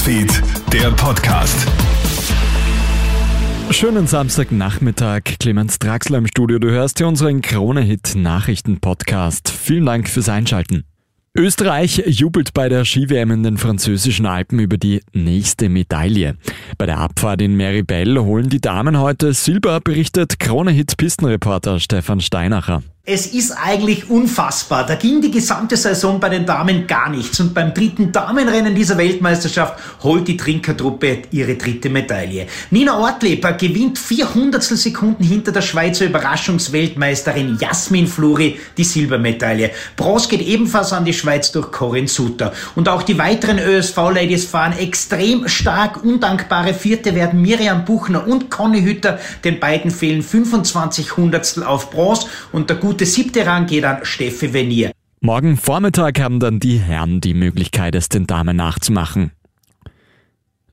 Newsfeed, der Podcast. Schönen Samstagnachmittag, Clemens Draxler im Studio. Du hörst hier unseren Krone-Hit-Nachrichten-Podcast. Vielen Dank fürs Einschalten. Österreich jubelt bei der Ski-WM in den französischen Alpen über die nächste Medaille. Bei der Abfahrt in Meribel holen die Damen heute Silber, berichtet Krone-Hit-Pistenreporter Stefan Steinacher. Es ist eigentlich unfassbar. Da ging die gesamte Saison bei den Damen gar nichts. Und beim dritten Damenrennen dieser Weltmeisterschaft holt die Trinkertruppe ihre dritte Medaille. Nina Ortleber gewinnt 400 Sekunden hinter der Schweizer Überraschungsweltmeisterin Jasmin Fluri die Silbermedaille. Bronze geht ebenfalls an die Schweiz durch Corinne Suter. Und auch die weiteren ÖSV-Ladies fahren extrem stark. Undankbare Vierte werden Miriam Buchner und Conny Hütter. Den beiden fehlen 25 Hundertstel auf Bronze und der gute siebte Rang geht an Steffi Venier. Morgen Vormittag haben dann die Herren die Möglichkeit, es den Damen nachzumachen.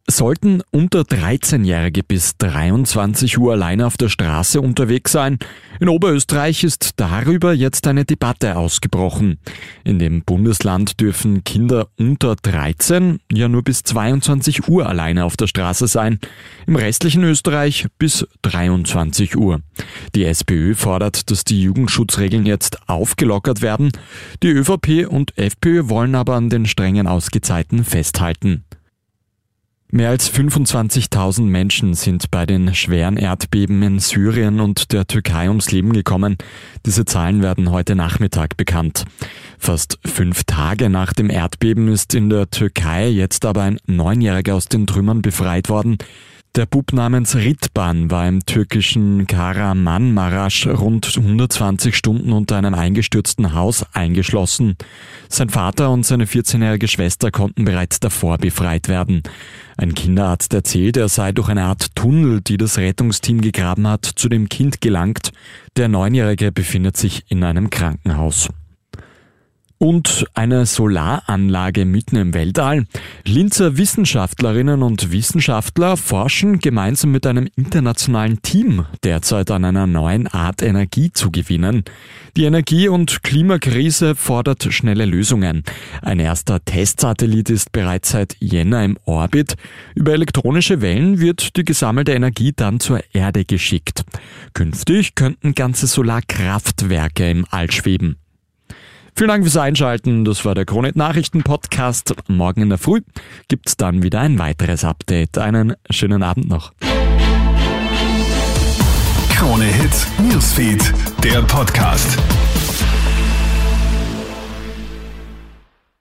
Sollten unter 13-Jährige bis 23 Uhr alleine auf der Straße unterwegs sein? In Oberösterreich ist darüber jetzt eine Debatte ausgebrochen. In dem Bundesland dürfen Kinder unter 13 ja nur bis 22 Uhr alleine auf der Straße sein. Im restlichen Österreich bis 23 Uhr. Die SPÖ fordert, dass die Jugendschutzregeln jetzt aufgelockert werden. Die ÖVP und FPÖ wollen aber an den strengen Ausgezeiten festhalten. Mehr als 25.000 Menschen sind bei den schweren Erdbeben in Syrien und der Türkei ums Leben gekommen. Diese Zahlen werden heute Nachmittag bekannt. Fast fünf Tage nach dem Erdbeben ist in der Türkei jetzt aber ein Neunjähriger aus den Trümmern befreit worden. Der Bub namens Ritban war im türkischen Karamanmaraş rund 120 Stunden unter einem eingestürzten Haus eingeschlossen. Sein Vater und seine 14-jährige Schwester konnten bereits davor befreit werden. Ein Kinderarzt erzählt, er sei durch eine Art Tunnel, die das Rettungsteam gegraben hat, zu dem Kind gelangt. Der Neunjährige befindet sich in einem Krankenhaus und eine Solaranlage mitten im Weltall. Linzer Wissenschaftlerinnen und Wissenschaftler forschen gemeinsam mit einem internationalen Team derzeit an einer neuen Art Energie zu gewinnen. Die Energie- und Klimakrise fordert schnelle Lösungen. Ein erster Testsatellit ist bereits seit Jänner im Orbit. Über elektronische Wellen wird die gesammelte Energie dann zur Erde geschickt. Künftig könnten ganze Solarkraftwerke im All schweben. Vielen Dank fürs Einschalten. Das war der Kronet Nachrichten Podcast. Morgen in der Früh gibt's dann wieder ein weiteres Update. Einen schönen Abend noch. Krone Hits, Newsfeed, der Podcast.